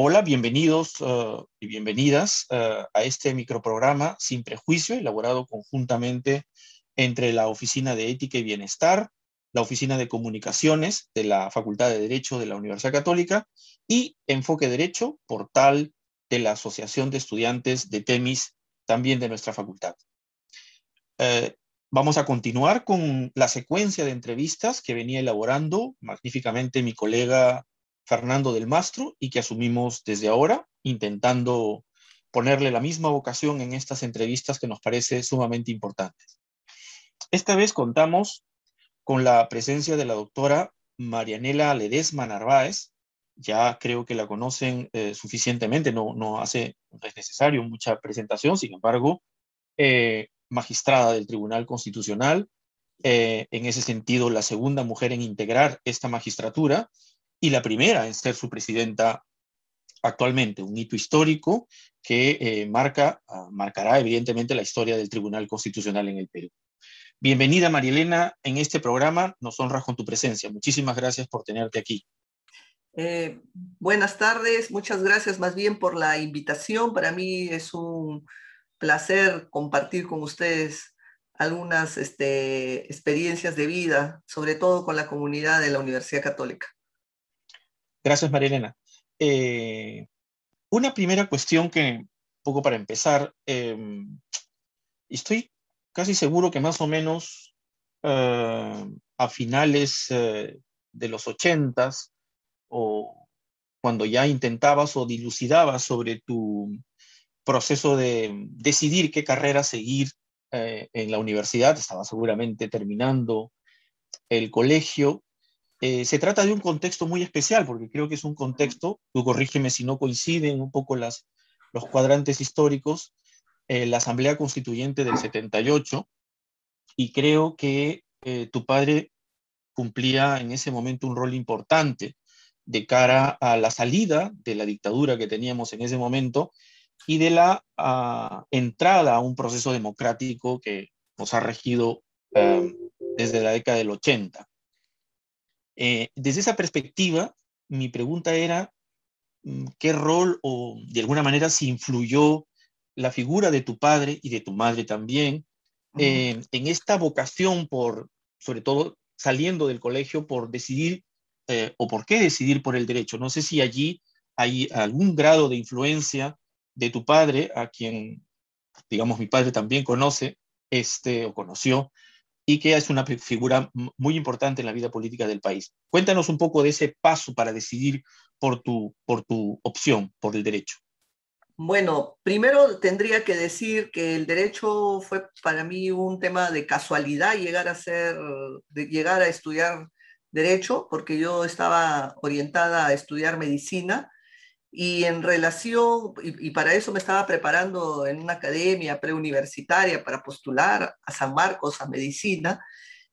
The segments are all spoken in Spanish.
Hola, bienvenidos uh, y bienvenidas uh, a este microprograma Sin Prejuicio, elaborado conjuntamente entre la Oficina de Ética y Bienestar, la Oficina de Comunicaciones de la Facultad de Derecho de la Universidad Católica y Enfoque Derecho, portal de la Asociación de Estudiantes de TEMIS, también de nuestra facultad. Uh, vamos a continuar con la secuencia de entrevistas que venía elaborando magníficamente mi colega Fernando del Mastro y que asumimos desde ahora, intentando ponerle la misma vocación en estas entrevistas que nos parece sumamente importantes. Esta vez contamos con la presencia de la doctora Marianela Ledesma Narváez, ya creo que la conocen eh, suficientemente, no, no, hace, no es necesario mucha presentación, sin embargo, eh, magistrada del Tribunal Constitucional, eh, en ese sentido, la segunda mujer en integrar esta magistratura y la primera en ser su presidenta actualmente, un hito histórico que eh, marca, uh, marcará evidentemente la historia del Tribunal Constitucional en el Perú. Bienvenida, Marielena, en este programa. Nos honras con tu presencia. Muchísimas gracias por tenerte aquí. Eh, buenas tardes, muchas gracias más bien por la invitación. Para mí es un placer compartir con ustedes algunas este, experiencias de vida, sobre todo con la comunidad de la Universidad Católica. Gracias, María Eh, una primera cuestión que, poco para empezar, eh, estoy casi seguro que más o menos uh, a finales uh, de los ochentas o cuando ya intentabas o dilucidabas sobre tu proceso de decidir qué carrera seguir eh, en la universidad, estaba seguramente terminando el colegio, eh, se trata de un contexto muy especial, porque creo que es un contexto, tú corrígeme si no coinciden un poco las, los cuadrantes históricos, eh, la Asamblea Constituyente del 78, y creo que eh, tu padre cumplía en ese momento un rol importante de cara a la salida de la dictadura que teníamos en ese momento y de la uh, entrada a un proceso democrático que nos ha regido desde la década del 80. Eh, desde esa perspectiva, mi pregunta era, mm, ¿qué rol o de alguna manera si influyó la figura de tu padre y de tu madre también eh, en esta vocación por, sobre todo saliendo del colegio, por decidir eh, o por qué decidir por el derecho? No sé si allí hay algún grado de influencia de tu padre, a quien, digamos, mi padre también conoce este, o conoció, y que es una figura muy importante en la vida política del país. Cuéntanos un poco de ese paso para decidir por tu, por tu opción, por el derecho. Bueno, primero tendría que decir que el derecho fue para mí un tema de casualidad llegar a ser, llegar a estudiar derecho, porque yo estaba orientada a estudiar medicina y en relación, y, y, para eso me estaba preparando en una academia preuniversitaria para postular a San Marcos a medicina,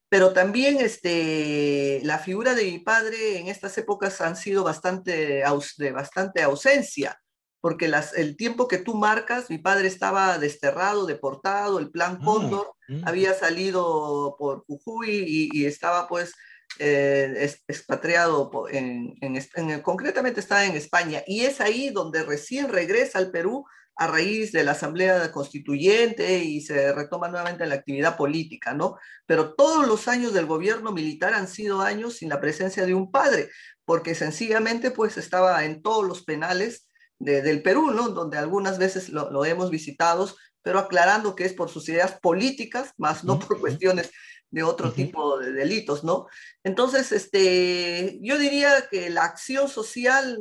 pero también este, la figura de mi padre en estas épocas han sido bastante, de bastante ausencia, porque las, el tiempo que tú marcas, mi padre estaba desterrado, deportado, el plan Cóndor mm, mm. había salido por Jujuy y, y estaba pues eh, expatriado en, en, en, concretamente está en España y es ahí donde recién regresa al Perú a raíz de la Asamblea Constituyente y se retoma nuevamente la actividad política, ¿no? Pero todos los años del gobierno militar han sido años sin la presencia de un padre, porque sencillamente pues estaba en todos los penales de, del Perú, ¿no? Donde algunas veces lo, lo, hemos visitado, pero aclarando que es por sus ideas políticas, más no por cuestiones de otro uh -huh. tipo de delitos, ¿no? Entonces, este, yo diría que la acción social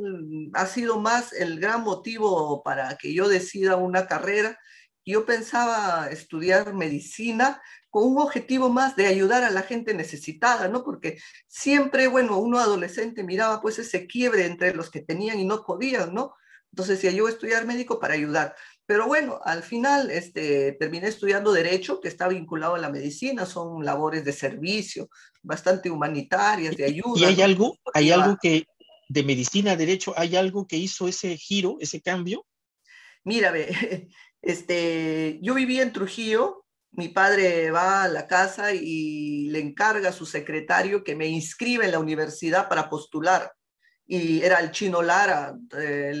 ha sido más el gran motivo para que yo decida una carrera. Yo pensaba estudiar medicina con un objetivo más de ayudar a la gente necesitada, ¿no? Porque siempre, bueno, uno adolescente miraba pues ese quiebre entre los que tenían y no podían, ¿no? Entonces decía, yo voy a estudiar médico para ayudar. Pero bueno, al final este, terminé estudiando derecho, que está vinculado a la medicina, son labores de servicio, bastante humanitarias, de ayuda. ¿Y hay algo, hay algo que de medicina a derecho, hay algo que hizo ese giro, ese cambio? Mira, este, yo vivía en Trujillo, mi padre va a la casa y le encarga a su secretario que me inscriba en la universidad para postular. Y era el chino Lara,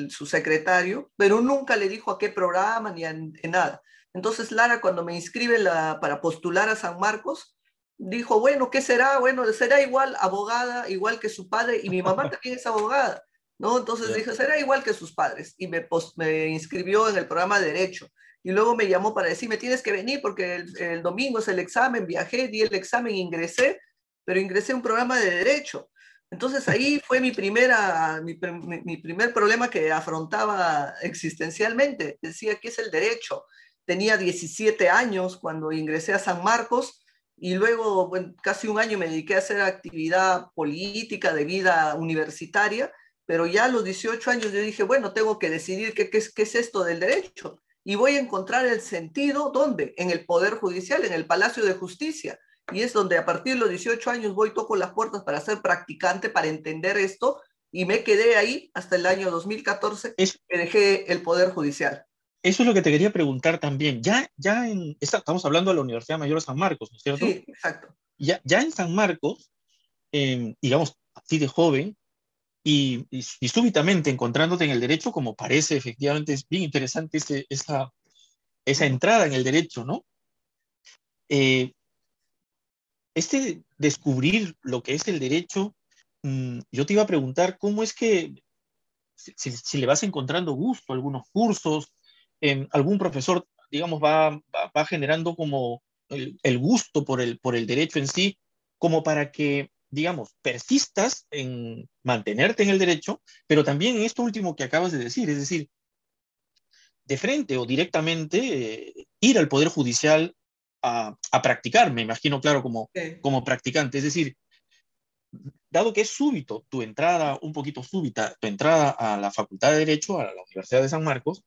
su secretario, pero nunca le dijo a qué programa ni a, nada. Entonces Lara cuando me inscribe para postular a San Marcos, dijo, bueno, ¿qué será? Bueno, será igual abogada, igual que su padre, y mi mamá también es abogada, ¿no? Entonces dijo, será igual que sus padres, y me, me inscribió en el programa de Derecho. Y luego me llamó para decirme, tienes que venir porque el, el domingo es el examen, viajé, di el examen, ingresé, pero ingresé a un programa de Derecho. Entonces ahí fue mi, primera, mi, primer problema que afrontaba existencialmente. Decía, ¿qué es el derecho? Tenía 17 años cuando ingresé a San Marcos y luego casi un año me dediqué a hacer actividad política de vida universitaria, pero ya a los 18 años yo dije, bueno, tengo que decidir qué, qué, qué es esto del derecho y voy a encontrar el sentido, ¿dónde? En el Poder Judicial, en el Palacio de Justicia y es donde a partir de los 18 años voy, toco las puertas para ser practicante, para entender esto, y me quedé ahí hasta el año 2014, que dejé el Poder Judicial. Eso es lo que te quería preguntar también. Ya, ya en, estamos hablando de la Universidad Mayor de San Marcos, ¿no es cierto? Sí, exacto. Ya, ya en San Marcos, em, digamos, así de joven, y, y, súbitamente encontrándote en el derecho, como parece efectivamente, es bien interesante ese, esa, esa entrada en el derecho, ¿no? Eh, este descubrir lo que es el derecho, mm, yo te iba a preguntar cómo es que, si, le vas encontrando gusto algunos cursos, en algún profesor, digamos, va, va, generando como el, el, gusto por el, por el derecho en sí, como para que, digamos, persistas en mantenerte en el derecho, pero también en esto último que acabas de decir, es decir, de frente o directamente eh, ir al Poder Judicial a, practicar, me imagino, claro, como, como practicante. Es decir, dado que es súbito tu entrada, un poquito súbita, tu entrada a la Facultad de Derecho, a la Universidad de San Marcos,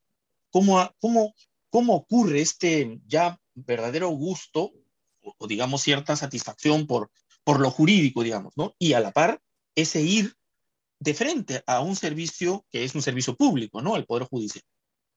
¿cómo, cómo, cómo ocurre este ya verdadero gusto o, digamos cierta satisfacción por, por lo jurídico, digamos, ¿no? Y a la par, ese ir de frente a un servicio que es un servicio público, ¿no? El Poder Judicial.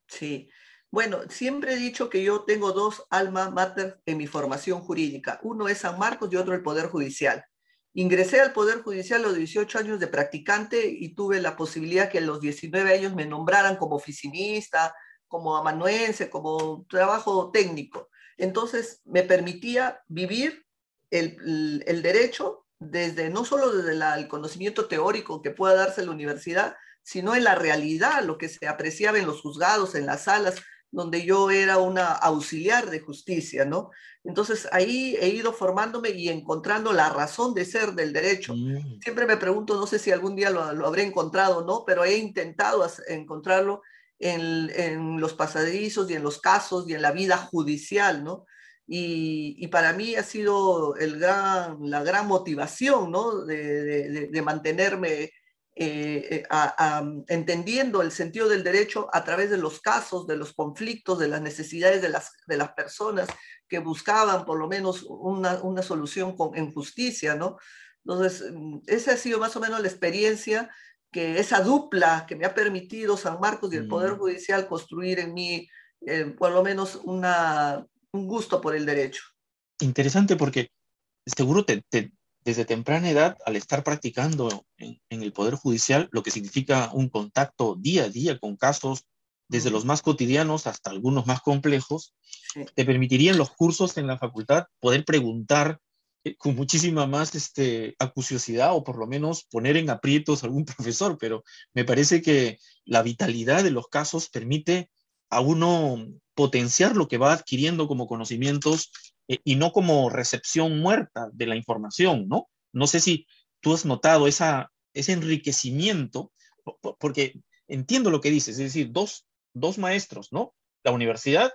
Sí, bueno, siempre he dicho que yo tengo dos alma mater en mi formación jurídica. Uno es San Marcos y otro el Poder Judicial. Ingresé al Poder Judicial a los 18 años de practicante y tuve la posibilidad que a los 19 años me nombraran como oficinista, como amanuense, como trabajo técnico. Entonces me permitía vivir el, derecho desde no solo desde el conocimiento teórico que pueda darse en la universidad, sino en la realidad, lo que se apreciaba en los juzgados, en las salas, donde yo era una auxiliar de justicia, ¿no? Entonces ahí he ido formándome y encontrando la razón de ser del derecho. Mm. Siempre me pregunto, no sé si algún día lo, habré encontrado o no, pero he intentado encontrarlo en, los pasadizos y en los casos y en la vida judicial, ¿no? Y, para mí ha sido el gran, la gran motivación, ¿no? de, de mantenerme eh, eh, entendiendo el sentido del derecho a través de los casos, de los conflictos, de las necesidades de las, de las personas que buscaban por lo menos una, una solución con, en justicia, ¿no? Entonces, mm, esa ha sido más o menos la experiencia que esa dupla que me ha permitido San Marcos y el Poder mm. Judicial construir en mí, eh, por lo menos, una, un gusto por el derecho. Interesante porque seguro te, te, desde temprana edad, al estar practicando en, el Poder Judicial, lo que significa un contacto día a día con casos, desde los más cotidianos hasta algunos más complejos, te permitirían los cursos en la facultad poder preguntar eh, con muchísima más este, acuciosidad o por lo menos poner en aprietos a algún profesor, pero me parece que la vitalidad de los casos permite a uno potenciar lo que va adquiriendo como conocimientos eh, y no como recepción muerta de la información, ¿no? No sé si tú has notado esa, ese enriquecimiento, porque entiendo lo que dices, es decir, dos, dos maestros, ¿no? La universidad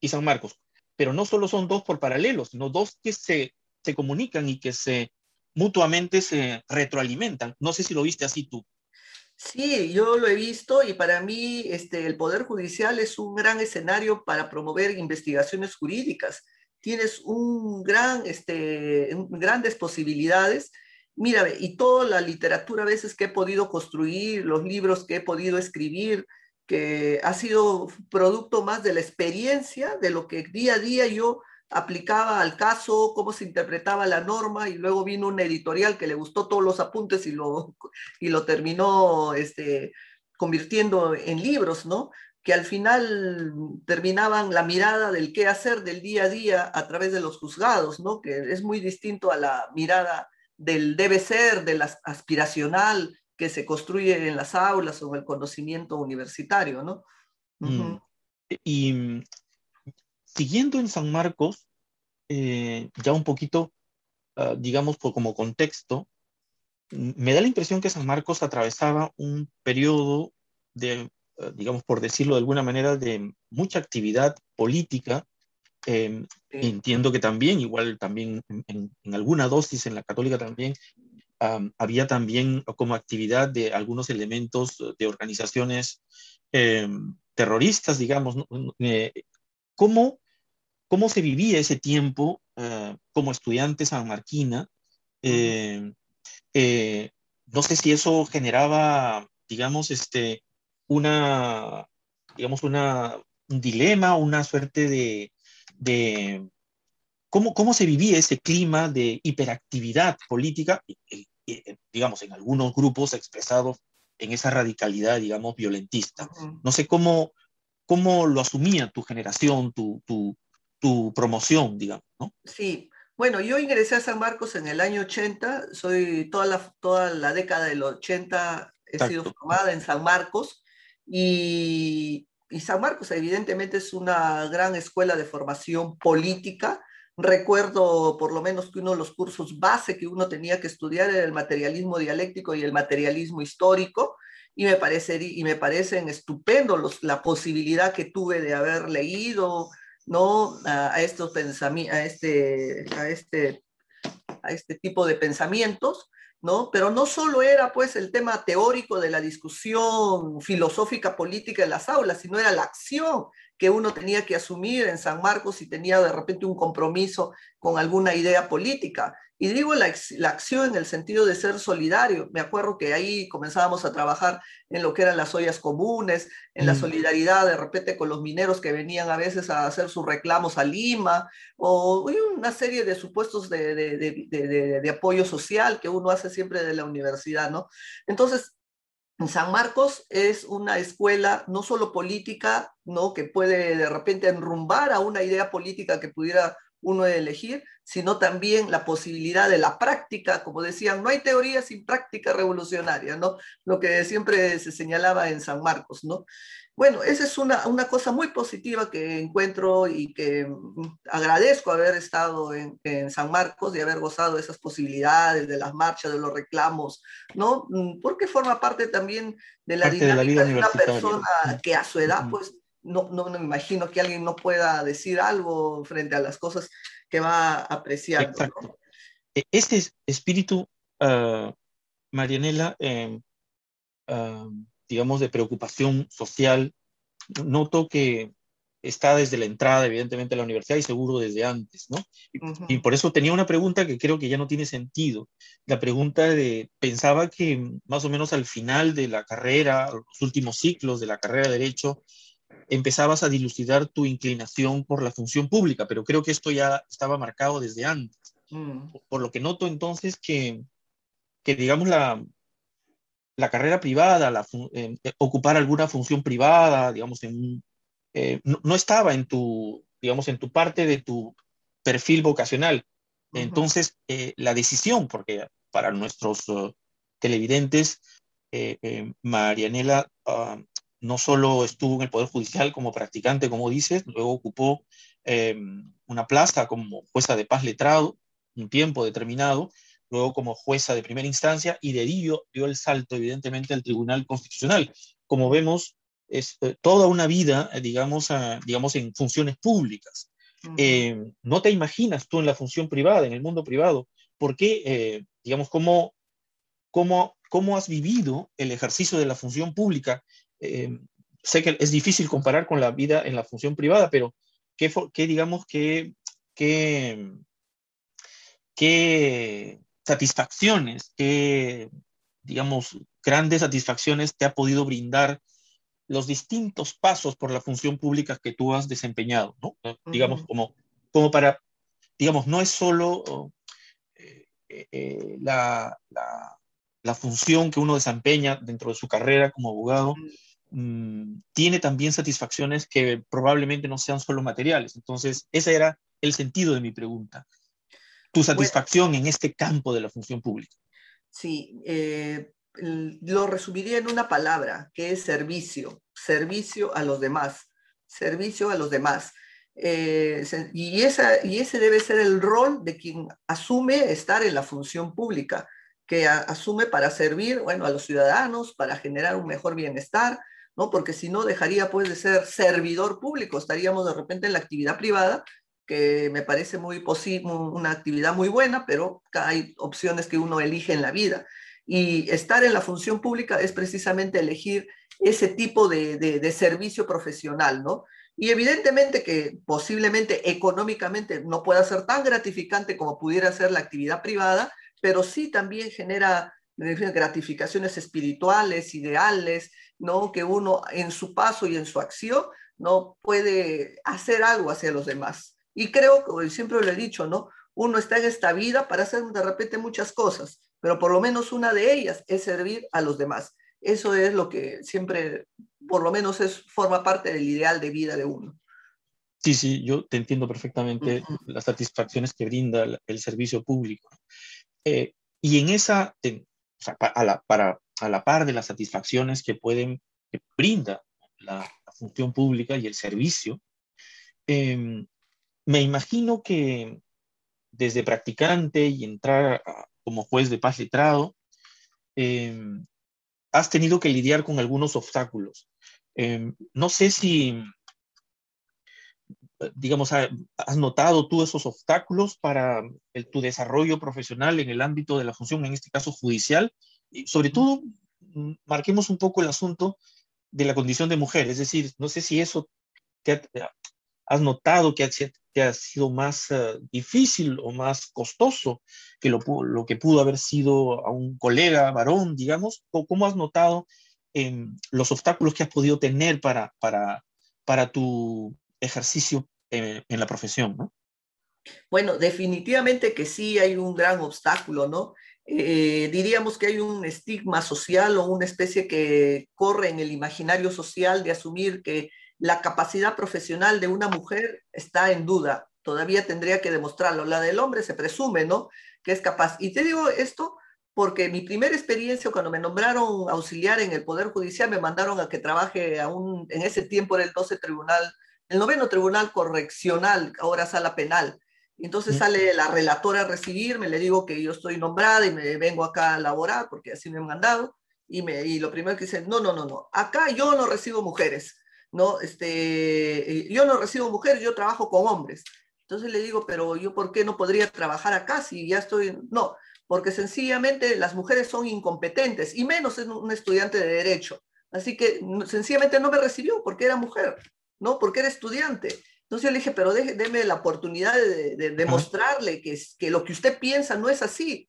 y San Marcos, pero no solo son dos por paralelos, sino dos que se, se comunican y que se mutuamente se retroalimentan. No sé si lo viste así tú. Sí, yo lo he visto y para mí este, el Poder Judicial es un gran escenario para promover investigaciones jurídicas. Tienes un gran, este, grandes posibilidades. Mira, y toda la literatura a veces que he podido construir, los libros que he podido escribir, que ha sido producto más de la experiencia, de lo que día a día yo aplicaba al caso, cómo se interpretaba la norma, y luego vino un editorial que le gustó todos los apuntes y lo, y lo terminó este, convirtiendo en libros, ¿no? Que al final terminaban la mirada del qué hacer del día a día a través de los juzgados, ¿no? que es muy distinto a la mirada del debe ser, del aspiracional que se construye en las aulas o en el conocimiento universitario. ¿no? Mm. Y mm, siguiendo en San Marcos, eh, ya un poquito, ah, digamos, por, como contexto, me da la impresión que San Marcos atravesaba un periodo de digamos, por decirlo de alguna manera, de mucha actividad política. Em, entiendo que también, igual también en, alguna dosis en la católica también, había también como actividad de algunos elementos de organizaciones em, terroristas, digamos. Eh, ¿cómo, ¿Cómo se vivía ese tiempo eh, como estudiante sanmarquina? Em, no sé si eso generaba, digamos, este, una, digamos, una, un dilema, una suerte de, de cómo, cómo se vivía ese clima de hiperactividad política, digamos, en algunos grupos expresados en esa radicalidad, digamos, violentista. No sé cómo, cómo lo asumía tu generación, tu, tu, tu promoción, digamos, ¿no? Sí, bueno, yo ingresé a San Marcos en el año 80, soy toda la, toda la década del 80, he sido formada en San Marcos, y, San Marcos evidentemente es una gran escuela de formación política. Recuerdo por lo menos que uno de los cursos base que uno tenía que estudiar era el materialismo dialéctico y el materialismo histórico y me, parece, y me parecen estupendo la posibilidad que tuve de haber leído ¿no? a, estos a, este, a, este, a este tipo de pensamientos Pero no solo era pues el tema teórico de la discusión filosófica política en las aulas, sino era la acción que uno tenía que asumir en San Marcos si tenía de repente un compromiso con alguna idea política. Y digo la, acción en el sentido de ser solidario. Me acuerdo que ahí comenzábamos a trabajar en lo que eran las ollas comunes, en la mm. solidaridad de repente con los mineros que venían a veces a hacer sus reclamos a Lima, o una serie de supuestos de, de, de apoyo social que uno hace siempre de la universidad, ¿no? Entonces, San Marcos es una escuela no solo política, ¿no? que puede de repente enrumbar a una idea política que pudiera uno elegir, sino también la posibilidad de la práctica, como decían, no hay teoría sin práctica revolucionaria, ¿no? Lo que siempre se señalaba en San Marcos, ¿no? Bueno, esa es una, una cosa muy positiva que encuentro y que mm, agradezco haber estado en, en, San Marcos y haber gozado de esas posibilidades, de las marchas, de los reclamos, ¿no? Mm, porque forma parte también de la dinámica de, una persona que a su edad, pues, no, no, me imagino que alguien no pueda decir algo frente a las cosas que va apreciando. Exacto. E, este espíritu, uh, Marianela, em, ah, digamos, de preocupación social, noto que está desde la entrada, evidentemente, a la universidad y seguro desde antes, ¿no? Y, por eso tenía una pregunta que creo que ya no tiene sentido. La pregunta de, pensaba que más o menos al final de la carrera, los últimos ciclos de la carrera de Derecho, empezabas a dilucidar tu inclinación por la función pública, pero creo que esto ya estaba marcado desde antes. Mm. Por lo que noto entonces que, que digamos, la, la carrera privada, la, eh, ocupar alguna función privada, digamos, en, eh, no, estaba en tu, digamos, en tu parte de tu perfil vocacional. Entonces, eh, la decisión, porque para nuestros uh, televidentes, Marianela uh, no solo estuvo en el Poder Judicial como practicante, como dices, luego ocupó una plaza como jueza de paz letrado, un tiempo determinado, luego como jueza de primera instancia y de ahí dio, el salto, evidentemente, al Tribunal Constitucional. Como vemos, es eh, toda una vida, eh, digamos, digamos, en funciones públicas. Em, no te imaginas tú en la función privada, en el mundo privado, porque, eh, digamos, cómo, cómo, cómo has vivido el ejercicio de la función pública eh, sé que es difícil comparar con la vida en la función privada, pero ¿qué, qué digamos, qué, qué, qué satisfacciones, qué, digamos, grandes satisfacciones te ha podido brindar los distintos pasos por la función pública que tú has desempeñado, ¿no? Digamos, como como para, digamos, no es solo eh, eh, la, la, función que uno desempeña dentro de su carrera como abogado, mm, tiene también satisfacciones que probablemente no sean solo materiales. Entonces, ese era el sentido de mi pregunta. Tu satisfacción en este campo de la función pública. Sí, eh, lo resumiría en una palabra, que es servicio, servicio a los demás, servicio a los demás. Eh, y, esa, y ese debe ser el rol de quien asume estar en la función pública, que asume para servir, bueno, a los ciudadanos, para generar un mejor bienestar, ¿no? Porque si no, dejaría pues de ser servidor público, estaríamos de repente en la actividad privada, que me parece muy posible, una actividad muy buena, pero hay opciones que uno elige en la vida. Y estar en la función pública es precisamente elegir ese tipo de, de, servicio profesional, ¿no? Y evidentemente que posiblemente económicamente no pueda ser tan gratificante como pudiera ser la actividad privada, pero sí también genera gratificaciones espirituales, ideales, ¿no? Que uno en su paso y en su acción no puede hacer algo hacia los demás. Y creo, como siempre lo he dicho, ¿no? Uno está en esta vida para hacer de repente muchas cosas, pero por lo menos una de ellas es servir a los demás. Eso es lo que siempre, por lo menos, es, forma parte del ideal de vida de uno. Sí, sí, yo te entiendo perfectamente las satisfacciones que brinda el, servicio público. Eh, y en esa, a, la, para, a la par de las satisfacciones que pueden, que brinda la, función pública y el servicio, em, me imagino que desde practicante y entrar como juez de paz letrado, em, has tenido que lidiar con algunos obstáculos. Em, no sé si, digamos, has notado tú esos obstáculos para tu desarrollo profesional en el ámbito de la función, en este caso judicial, y sobre todo, mm, marquemos un poco el asunto de la condición de mujer, es decir, no sé si eso te has notado que te ha sido más eh, difícil o más costoso que lo, que pudo haber sido a un colega varón, digamos? ¿O cómo has notado em, los obstáculos que has podido tener para, para, para tu ejercicio en, la profesión, ¿no? Bueno, definitivamente que sí hay un gran obstáculo, ¿no? Eh, diríamos que hay un estigma social o una especie que corre en el imaginario social de asumir que la capacidad profesional de una mujer está en duda. Todavía tendría que demostrarlo. La del hombre se presume, ¿no? Que es capaz. Y te digo esto porque mi primera experiencia cuando me nombraron auxiliar en el Poder Judicial, me mandaron a que trabaje aún, en ese tiempo era el 12 Tribunal, el noveno Tribunal Correccional, ahora sala penal. Entonces sale la relatora a recibirme, le digo que yo estoy nombrada y me vengo acá a laborar porque así me han mandado. Y, me, y lo primero que dicen, no, no, no, no, acá yo no recibo mujeres. ¿No? Este, eh, yo no recibo mujeres, yo trabajo con hombres. Entonces le digo, pero yo por qué no podría trabajar acá si ya estoy... No, porque sencillamente las mujeres son incompetentes y menos en un estudiante de derecho. Así que sencillamente no me recibió porque era mujer, ¿no? Porque era estudiante. Entonces yo le dije, pero déme la oportunidad de, demostrarle que, que lo que usted piensa no es así,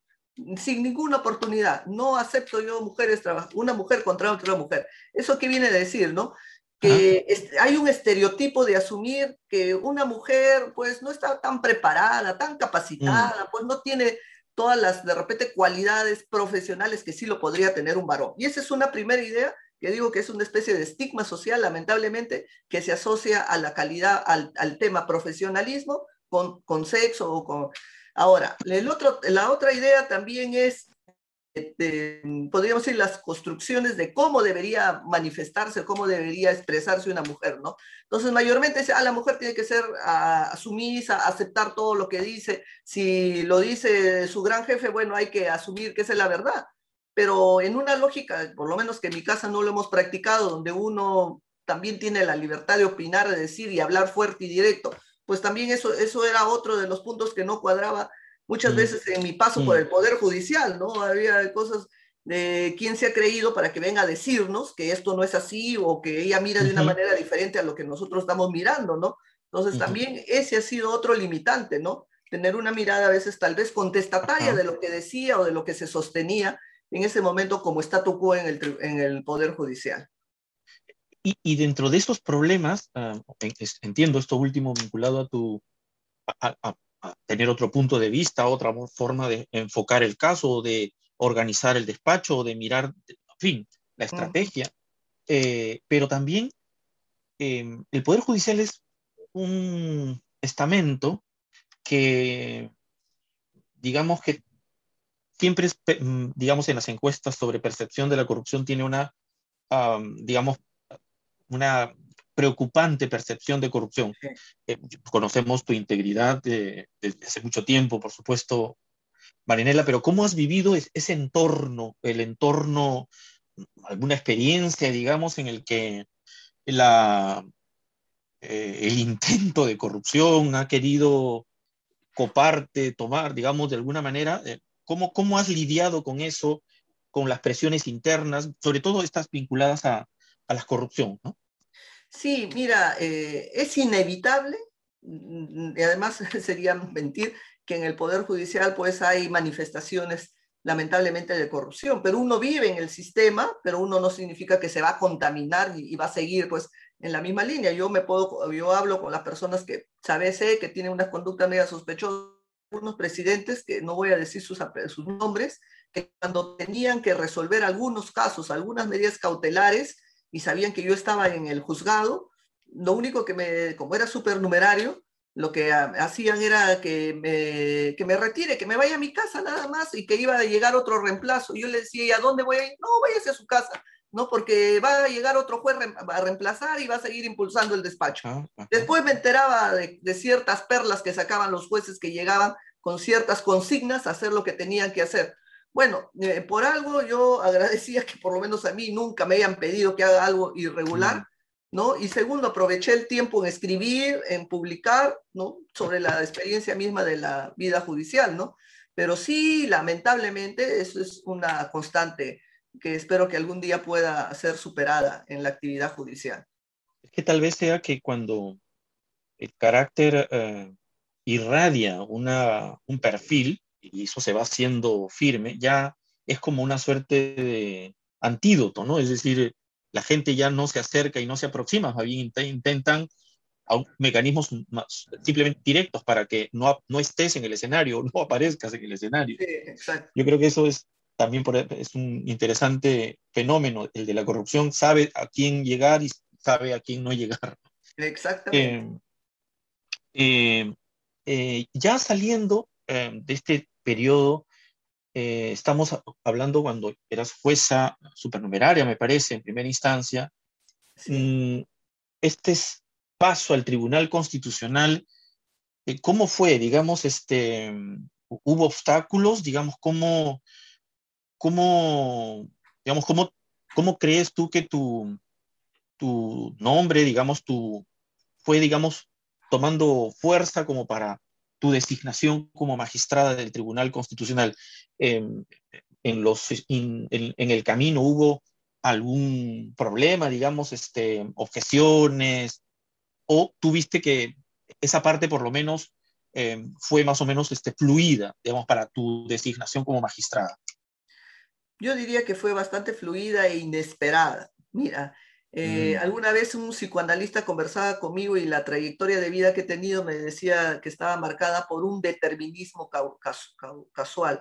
sin ninguna oportunidad. No acepto yo mujeres, una mujer contra otra mujer. ¿Eso qué viene a decir, no? Que hay un estereotipo de asumir que una mujer pues no está tan preparada, tan capacitada, mm. pues no tiene todas las de repente cualidades profesionales que sí lo podría tener un varón. Y esa es una primera idea que digo que es una especie de estigma social, lamentablemente, que se asocia a la calidad, al, al tema profesionalismo con, con sexo o con... Ahora, el otro, la otra idea también es podríamos decir, las construcciones de cómo debería manifestarse, cómo debería expresarse una mujer, ¿no? Entonces, mayormente ah, la mujer tiene que ser uh, sumisa, aceptar todo lo que dice. Si lo dice su gran jefe, bueno, hay que asumir que esa es la verdad. Pero en una lógica, por lo menos que en mi casa no lo hemos practicado, donde uno también tiene la libertad de opinar, de decir y hablar fuerte y directo, pues también eso, eso era otro de los puntos que no cuadraba Muchas mm. veces en mi paso por mm. el Poder Judicial, ¿no? Había cosas de quién se ha creído para que venga a decirnos que esto no es así o que ella mira de una manera diferente a lo que nosotros estamos mirando, ¿no? Entonces también ese ha sido otro limitante, ¿no? Tener una mirada a veces tal vez contestataria de lo que decía o de lo que se sostenía en ese momento como statu quo en el, en el Poder Judicial. Y, y dentro de estos problemas, ah, entiendo esto último vinculado a tu, a, tener otro punto de vista, otra forma de enfocar el caso, de organizar el despacho, de mirar, en fin, la estrategia. Eh, pero también em, el Poder Judicial es un estamento que, digamos que siempre, mm, digamos, en las encuestas sobre percepción de la corrupción tiene una, digamos, una preocupante percepción de corrupción. Eh, conocemos tu integridad desde hace mucho tiempo, por supuesto, Marinela, pero ¿cómo has vivido ese entorno, el entorno, alguna experiencia, digamos, en el que la, eh, el intento de corrupción ha querido coparte, tomar, digamos, de alguna manera? Eh, ¿cómo, ¿Cómo has lidiado con eso, con las presiones internas, sobre todo estas vinculadas a, a la corrupción? ¿no? Sí, mira, eh, es inevitable, mm, y además sería mentir, que en el Poder Judicial pues hay manifestaciones lamentablemente de corrupción, pero uno vive en el sistema, pero uno no significa que se va a contaminar y, va a seguir pues en la misma línea. Yo me puedo, yo hablo con las personas que sabe sé que tienen una conducta media sospechosa, unos presidentes, que no voy a decir sus nombres, que cuando tenían que resolver algunos casos, algunas medidas cautelares, y sabían que yo estaba en el juzgado, lo único que me, como era supernumerario, lo que hacían era que me, que me retire, que me vaya a mi casa nada más y que iba a llegar otro reemplazo. Yo le decía, ¿y a dónde voy a ir? No, váyase a su casa, ¿no? Porque va a llegar otro juez a reemplazar y va a seguir impulsando el despacho. Ah, Después me enteraba de, de, ciertas perlas que sacaban los jueces que llegaban con ciertas consignas a hacer lo que tenían que hacer. Bueno, eh, por algo yo agradecía que por lo menos a mí nunca me hayan pedido que haga algo irregular, ¿no? Y segundo, aproveché el tiempo en escribir, en publicar, ¿no? Sobre la experiencia misma de la vida judicial, ¿no? Pero sí, lamentablemente, eso es una constante que espero que algún día pueda ser superada en la actividad judicial. Es que tal vez sea que cuando el carácter eh, irradia una, un perfil, y eso se va haciendo firme, ya es como una suerte de antídoto, ¿no? Es decir, la gente ya no se acerca y no se aproxima, más bien intentan mecanismos más simplemente directos para que no, no estés en el escenario, no aparezcas en el escenario. Yo creo que eso es también por, es un interesante fenómeno, el de la corrupción, sabe a quién llegar y sabe a quién no llegar. Exactamente. Eh, eh, eh, ya saliendo de este periodo, eh, estamos hablando cuando eras jueza supernumeraria, me parece, en primera instancia, mm, este paso al Tribunal Constitucional, eh, ¿cómo fue? Digamos, este, ¿hubo obstáculos? Digamos, ¿cómo, cómo, digamos, cómo, cómo crees tú que tu, tu nombre, digamos, tu, fue, digamos, tomando fuerza como para tu designación como magistrada del Tribunal Constitucional. Em, en, el camino hubo algún problema, digamos, este, objeciones, o tuviste que esa parte por lo menos em, fue más o menos este, fluida, digamos, para tu designación como magistrada? Yo diría que fue bastante fluida e inesperada. Mira, eh, mm. Alguna vez un psicoanalista conversaba conmigo y la trayectoria de vida que he tenido me decía que estaba marcada por un determinismo casual.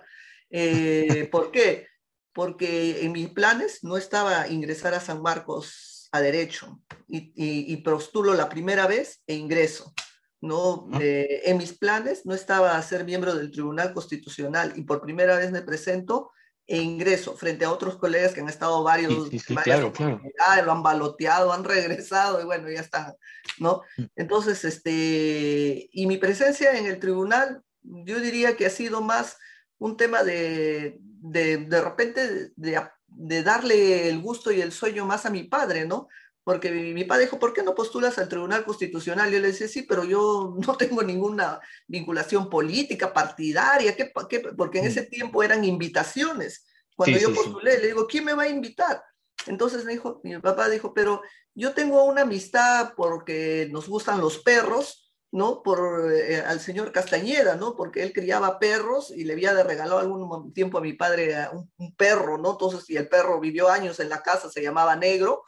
Eh, ¿Por qué? Porque en mis planes no estaba ingresar a San Marcos a derecho y, postulo la primera vez e ingreso. ¿no? Eh, en mis planes no estaba ser miembro del Tribunal Constitucional y por primera vez me presento e ingreso frente a otros colegas que han estado varios, sí, claro, claro. lo han baloteado, han regresado y bueno, ya están, ¿no? Mm. Entonces, este, y mi presencia en el tribunal, yo diría que ha sido más un tema de, de, de repente, de, de darle el gusto y el sueño más a mi padre, ¿no? Porque mi, padre dijo, ¿por qué no postulas al Tribunal Constitucional? Yo le decía, sí, pero yo no tengo ninguna vinculación política, partidaria, ¿qué, porque en ese tiempo eran invitaciones. Cuando yo postulé, le digo, ¿quién me va a invitar? Entonces me dijo, mi papá dijo, pero yo tengo una amistad porque nos gustan los perros, ¿no? Por eh, al señor Castañeda, ¿no? Porque él criaba perros y le había regalado algún tiempo a mi padre un, un perro, ¿no? Entonces, y el perro vivió años en la casa, se llamaba Negro,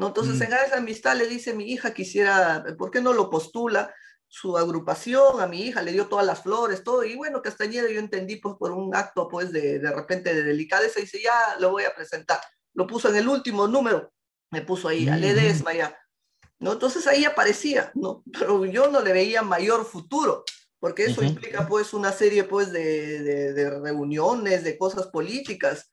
¿no? Entonces, mm. en esa amistad le dice mi hija, quisiera, ¿por qué no lo postula? su agrupación, a mi hija, le dio todas las flores, todo, y bueno, Castañeda yo entendí pues por un acto pues de, de repente de delicadeza, y dice, ya lo voy a presentar. Lo puso en el último número, me puso ahí, a Ledesma ya. ¿No? Entonces ahí aparecía, ¿no? Pero yo no le veía mayor futuro, porque eso implica pues una serie pues de, de, de reuniones, de cosas políticas,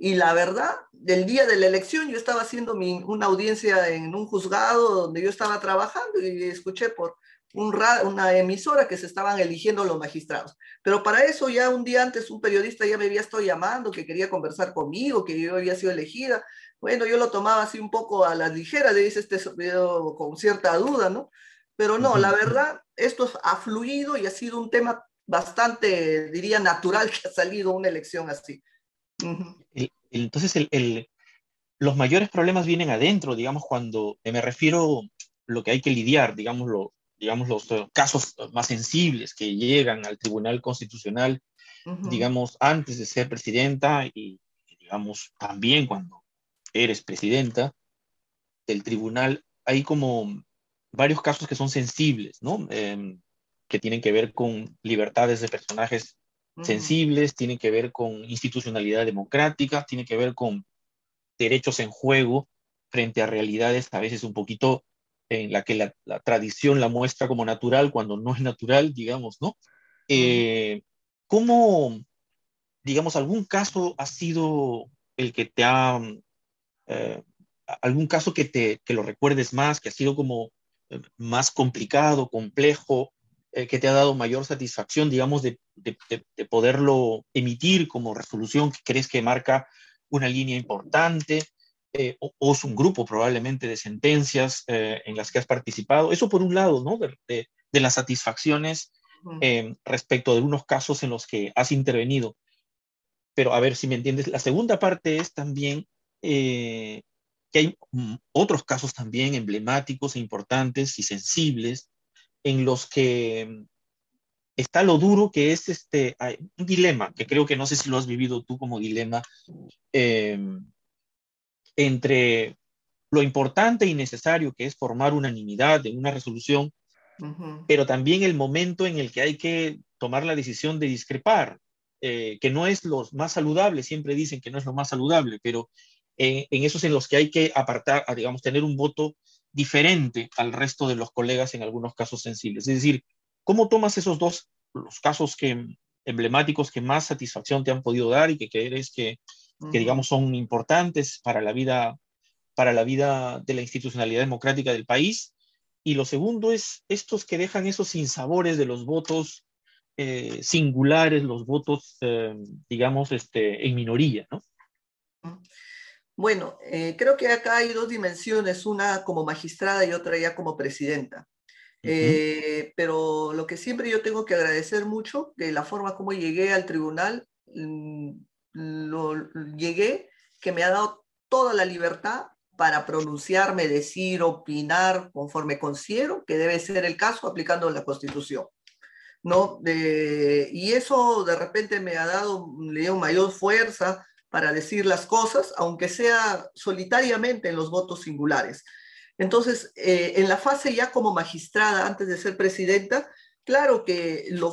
y la verdad, del día de la elección yo estaba haciendo mi, una audiencia en un juzgado donde yo estaba trabajando y escuché por un una emisora que se estaban eligiendo los magistrados. Pero para eso ya un día antes un periodista ya me había estado llamando, que quería conversar conmigo, que yo había sido elegida. Bueno, yo lo tomaba así un poco a la ligera, le dice este con cierta duda, ¿no? Pero no, la verdad, esto ha fluido y ha sido un tema bastante, diría, natural que ha salido una elección así. Entonces, el, los mayores problemas vienen adentro, digamos, cuando me refiero lo que hay que lidiar, digamos, lo, digamos, los casos más sensibles que llegan al Tribunal Constitucional, digamos, antes de ser presidenta y, digamos, también cuando eres presidenta del tribunal, hay como varios casos que son sensibles, ¿no? Em, que tienen que ver con libertades de personajes sensibles, tienen que ver con institucionalidad democrática, tienen que ver con derechos en juego frente a realidades a veces un poquito en la que la, tradición la muestra como natural cuando no es natural, digamos, ¿no? Eh, ¿Cómo, digamos, algún caso ha sido el que te ha, eh, algún caso que, te, que lo recuerdes más, que ha sido como eh, más complicado, complejo, que te ha dado mayor satisfacción, digamos, de, de, de, poderlo emitir como resolución que crees que marca una línea importante? Eh, o, es un grupo probablemente de sentencias eh, en las que has participado. Eso por un lado, ¿no? De, las satisfacciones eh, respecto de unos casos en los que has intervenido. Pero a ver si me entiendes, la segunda parte es también que hay mm, otros casos también emblemáticos e importantes y sensibles en los que está lo duro que es este, un dilema, que creo que no sé si lo has vivido tú como dilema, entre lo importante y necesario que es formar unanimidad en una resolución, pero también el momento en el que hay que tomar la decisión de discrepar, eh, que no es lo más saludable, siempre dicen que no es lo más saludable, pero en, esos en los que hay que apartar, digamos, tener un voto diferente al resto de los colegas en algunos casos sensibles. Es decir, ¿cómo tomas esos dos, los casos que, emblemáticos que más satisfacción te han podido dar y que crees que que digamos son importantes para la vida para la vida de la institucionalidad democrática del país. Y lo segundo es estos que dejan esos sinsabores de los votos eh, singulares, los votos, eh, digamos, este, en minoría, ¿no? Bueno, eh, creo que acá hay dos dimensiones, una como magistrada y otra ya como presidenta. pero lo que siempre yo tengo que agradecer mucho de la forma como llegué al tribunal, mm, lo, llegué, que me ha dado toda la libertad para pronunciarme, decir, opinar conforme considero que debe ser el caso aplicando la Constitución. ¿no? y eso de repente me ha dado, le dio mayor fuerza para decir las cosas, aunque sea solitariamente en los votos singulares. Entonces, eh, en la fase ya como magistrada, antes de ser presidenta, Claro que lo,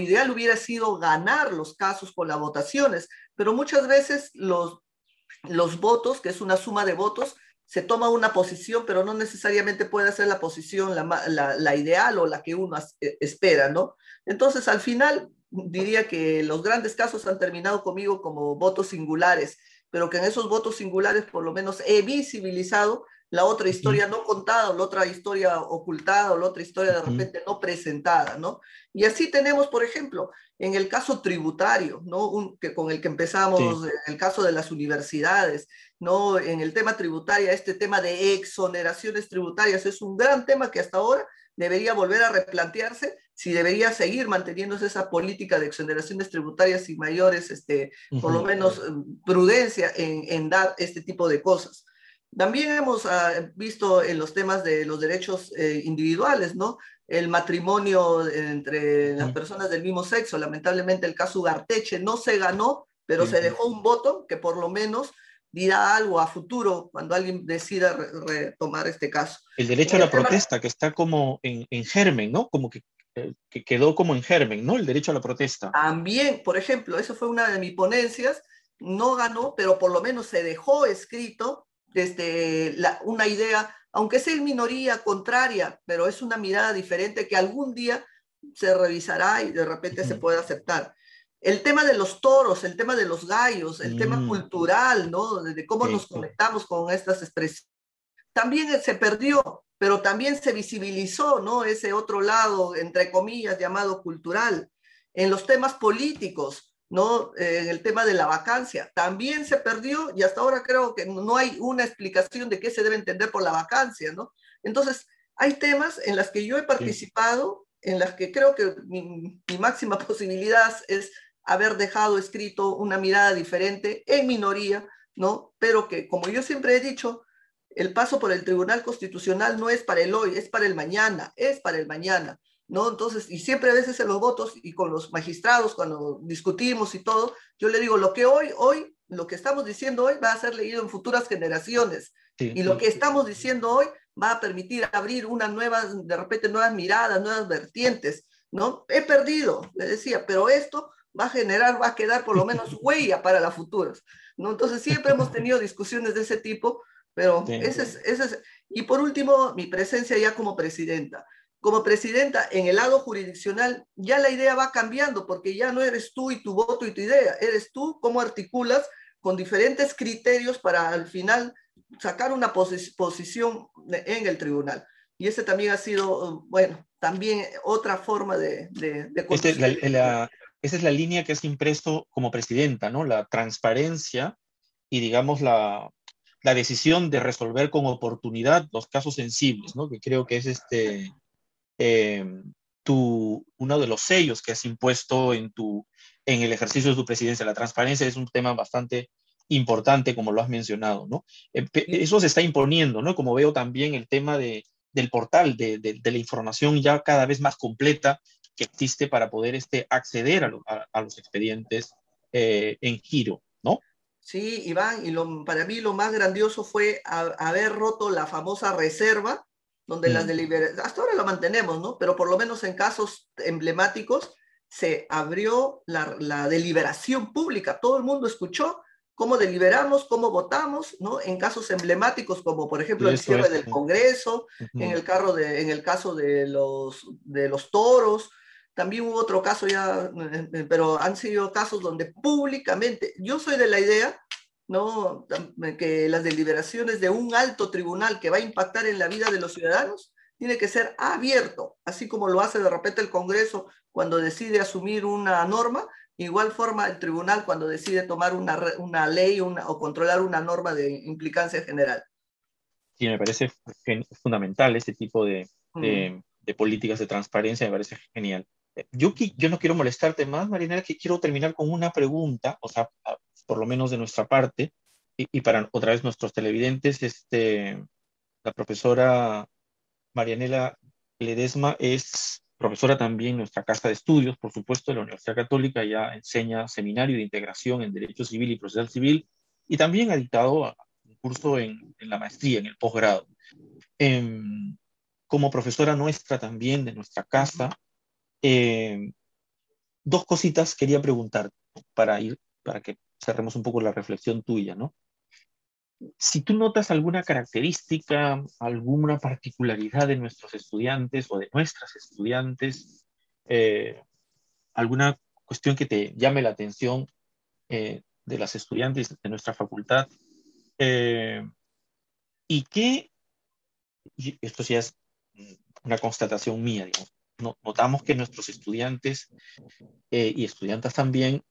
ideal hubiera sido ganar los casos con las votaciones, pero muchas veces los, los votos, que es una suma de votos, se toma una posición, pero no necesariamente puede ser la posición la, la, ideal o la que uno eh, espera, ¿no? Entonces, al final, diría que los grandes casos han terminado conmigo como votos singulares, pero que en esos votos singulares por lo menos he visibilizado la otra historia no contada, o la otra historia ocultada, o la otra historia de repente no presentada, ¿no? Y así tenemos, por ejemplo, en el caso tributario, ¿no? Un, que con el que empezamos, en el caso de las universidades, ¿no? En el tema tributario, este tema de exoneraciones tributarias es un gran tema que hasta ahora debería volver a replantearse si debería seguir manteniéndose esa política de exoneraciones tributarias y mayores, este, por lo menos, mm, prudencia en, en dar este tipo de cosas. También hemos ah, visto en los temas de los derechos eh, individuales, ¿no? El matrimonio entre las personas del mismo sexo. Lamentablemente el caso Garteche no se ganó, pero se dejó un voto que por lo menos dirá algo a futuro cuando alguien decida retomar este caso. El derecho a la protesta, que está como en, germen, ¿no? Como que, que, quedó como en germen, ¿no? El derecho a la protesta. También, por ejemplo, eso fue una de mis ponencias, no ganó, pero por lo menos se dejó escrito desde la, una idea, aunque sea en minoría contraria, pero es una mirada diferente que algún día se revisará y de repente se puede aceptar el tema de los toros, el tema de los gallos, el tema mm. cultural, ¿no? De cómo nos conectamos con estas expresiones. También se perdió, pero también se visibilizó, ¿no? Ese otro lado, entre comillas, llamado cultural. En los temas políticos, ¿no? En el tema de la vacancia, también se perdió y hasta ahora creo que no hay una explicación de qué se debe entender por la vacancia, ¿no? Entonces, hay temas en los que yo he participado, en las que creo que mi, mi máxima posibilidad es haber dejado escrito una mirada diferente en minoría, ¿no? Pero que, como yo siempre he dicho, el paso por el Tribunal Constitucional no es para el hoy, es para el mañana, es para el mañana, ¿no? Entonces, y siempre a veces en los votos y con los magistrados, cuando discutimos y todo, yo le digo, lo que hoy, hoy, lo que estamos diciendo hoy va a ser leído en futuras generaciones. y lo que estamos diciendo hoy va a permitir abrir unas nuevas, de repente, nuevas miradas, nuevas vertientes, ¿no? He perdido, le decía, pero esto va a generar, va a quedar por lo menos huella para las futuras. ¿no? Entonces siempre hemos tenido discusiones de ese tipo, pero ese, es, ese es... Y por último, mi presencia ya como presidenta. Como presidenta en el lado jurisdiccional, ya la idea va cambiando, porque ya no eres tú y tu voto y tu idea, eres tú cómo articulas con diferentes criterios para al final sacar una posición en el tribunal. Y ese también ha sido, bueno, también otra forma de... de, de este, la, esa es la línea que has impreso como presidenta, ¿no? La transparencia y, digamos, la, la decisión de resolver con oportunidad los casos sensibles, ¿no? Que creo que es este, eh, tu, uno de los sellos que has impuesto en, tu, en el ejercicio de tu presidencia. La transparencia es un tema bastante importante, como lo has mencionado, ¿no? Eh, eso se está imponiendo, ¿no? Como veo también el tema de, del portal, de, de, de, la información ya cada vez más completa que existe para poder este, acceder a, los expedientes eh, en giro, ¿no? Sí, Iván, y lo, para mí lo más grandioso fue haber roto la famosa reserva, donde las mm. deliberaciones, hasta ahora lo mantenemos, ¿no? Pero por lo menos en casos emblemáticos se abrió la, deliberación pública, todo el mundo escuchó cómo deliberamos, cómo votamos, ¿no? En casos emblemáticos como por ejemplo el cierre del Congreso, en, el carro de, en el caso de los, de los toros, también hubo otro caso ya, eh, eh, pero han sido casos donde públicamente, yo soy de la idea, ¿no? Que las deliberaciones de un alto tribunal que va a impactar en la vida de los ciudadanos tiene que ser abierto, así como lo hace de repente el Congreso cuando decide asumir una norma, igual forma el tribunal cuando decide tomar una, una ley una, o controlar una norma de implicancia general. Sí, me parece fundamental ese tipo de, de, de políticas de transparencia, me parece genial. Yo, yo no quiero molestarte más, Marinela, que quiero terminar con una pregunta, o sea, por lo menos de nuestra parte, y, para otra vez nuestros televidentes, este, la profesora Marianela Ledesma es profesora también en nuestra casa de estudios, por supuesto, de la Universidad Católica, ya enseña seminario de integración en Derecho Civil y Procesal Civil, y también ha dictado un curso en, en la maestría, en el posgrado. Em, como profesora nuestra también de nuestra casa, eh, dos cositas quería preguntar para ir, para que cerremos un poco la reflexión tuya, ¿no? Si tú notas alguna característica, alguna particularidad de nuestros estudiantes o de nuestras estudiantes, eh, alguna cuestión que te llame la atención eh, de las estudiantes de nuestra facultad, y que, esto sí es una constatación mía, digamos, notamos que nuestros estudiantes eh, y estudiantes también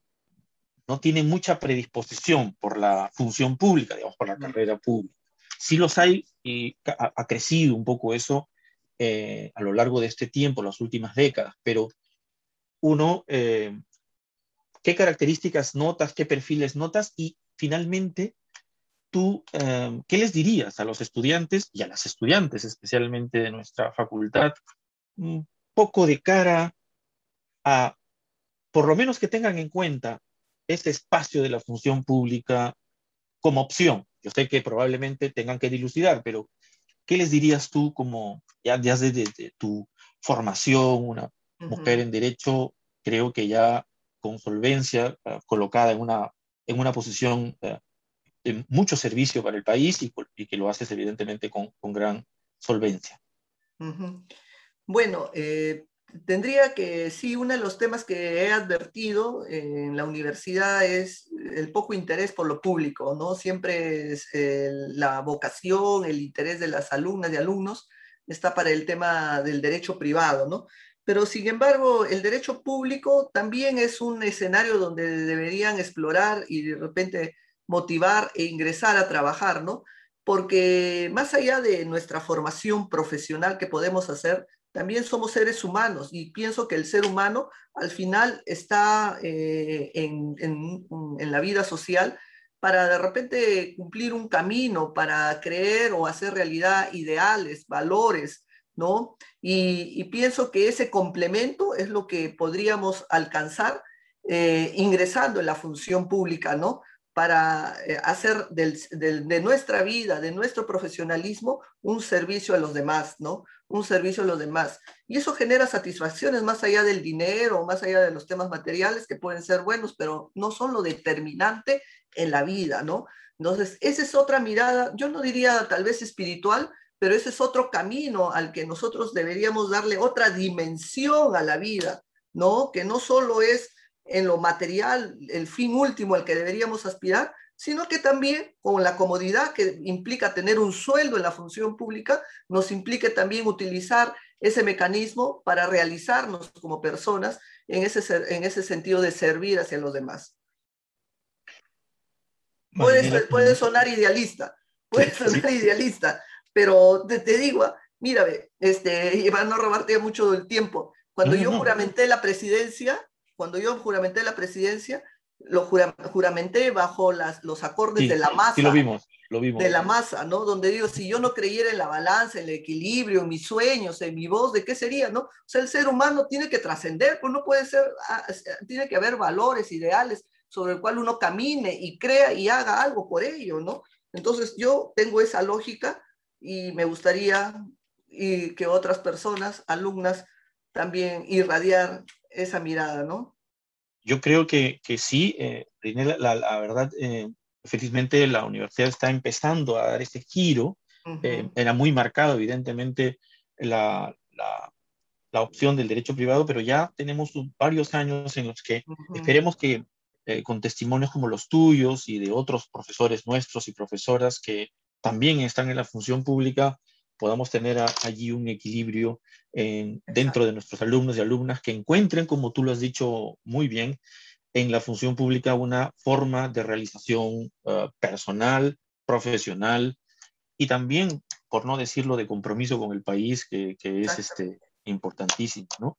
no tienen mucha predisposición por la función pública, digamos, por la carrera pública. Sí los hay y ha, crecido un poco eso eh, a lo largo de este tiempo, las últimas décadas, pero uno, eh, ¿qué características notas, qué perfiles notas? Y finalmente, tú, ¿qué les dirías a los estudiantes y a las estudiantes, especialmente de nuestra facultad, mm, poco de cara a, por lo menos que tengan en cuenta ese espacio de la función pública como opción. Yo sé que probablemente tengan que dilucidar, pero ¿qué les dirías tú como, ya, desde, tu formación, una mujer en derecho, creo que ya con solvencia, uh, colocada en una, en una posición uh, de mucho servicio para el país y, y que lo haces evidentemente con, con gran solvencia? Bueno, eh, tendría que, sí, uno de los temas que he advertido en la universidad es el poco interés por lo público, ¿no? Siempre es, eh, la vocación, el interés de las alumnas y alumnos está para el tema del derecho privado, ¿no? Pero sin embargo, el derecho público también es un escenario donde deberían explorar y de repente motivar e ingresar a trabajar, ¿no? Porque más allá de nuestra formación profesional que podemos hacer, también somos seres humanos y pienso que el ser humano al final está eh, en, la vida social para de repente cumplir un camino, para creer o hacer realidad ideales, valores, ¿no? Y, pienso que ese complemento es lo que podríamos alcanzar eh, ingresando en la función pública, ¿no? Para eh, hacer de nuestra vida, de nuestro profesionalismo, un servicio a los demás, ¿no? Un servicio a los demás. Y eso genera satisfacciones más allá del dinero, más allá de los temas materiales que pueden ser buenos, pero no son lo determinante en la vida, ¿no? Entonces, esa es otra mirada, yo no diría tal vez espiritual, pero ese es otro camino al que nosotros deberíamos darle otra dimensión a la vida, ¿no? Que no solo es en lo material, el fin último al que deberíamos aspirar, sino que también con la comodidad que implica tener un sueldo en la función pública, nos implique también utilizar ese mecanismo para realizarnos como personas en ese, en ese sentido de servir hacia los demás. Puede, puede sonar idealista, puede sonar idealista, pero te, digo, mira, este, y no robarte mucho del tiempo, cuando yo juramenté la presidencia, cuando yo juramenté la presidencia, lo juramenté bajo las, los acordes de la masa. Sí, lo vimos, lo vimos. De la masa, ¿no? Donde digo, si yo no creyera en la balanza, en el equilibrio, en mis sueños, en mi voz, ¿de qué sería, no? O sea, el ser humano tiene que trascender, pues no puede ser, ah, tiene que haber valores, ideales sobre el cual uno camine y crea y haga algo por ello, ¿no? Entonces yo tengo esa lógica y me gustaría y que otras personas, alumnas, también irradiar esa mirada, ¿no? Yo creo que, que sí, eh, la, verdad, eh, felizmente la universidad está empezando a dar ese giro. Eh, era muy marcado, evidentemente, la, la, la, opción del derecho privado, pero ya tenemos varios años en los que esperemos que eh, con testimonios como los tuyos y de otros profesores nuestros y profesoras que también están en la función pública, podamos tener allí un equilibrio dentro de nuestros alumnos y alumnas que encuentren, como tú lo has dicho muy bien, en la función pública una forma de realización uh, personal, profesional y también, por no decirlo, de compromiso con el país, que, que es este, importantísimo. ¿no?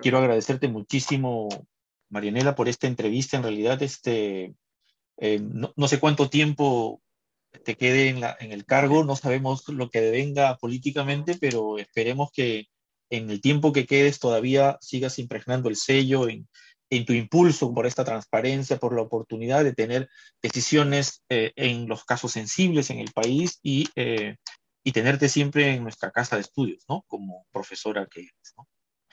Quiero agradecerte muchísimo, Marianela, por esta entrevista. En realidad, este, eh, no, no, sé cuánto tiempo te quede en, la, en el cargo. No sabemos lo que venga políticamente, pero esperemos que en el tiempo que quedes todavía sigas impregnando el sello en, en tu impulso por esta transparencia, por la oportunidad de tener decisiones eh, en los casos sensibles en el país y, eh, y, tenerte siempre en nuestra casa de estudios, ¿no? Como profesora que eres, ¿no?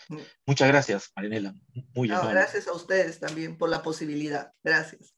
Mm. Muchas gracias, Marinela. Muy no, Gracias a ustedes también por la posibilidad. Gracias.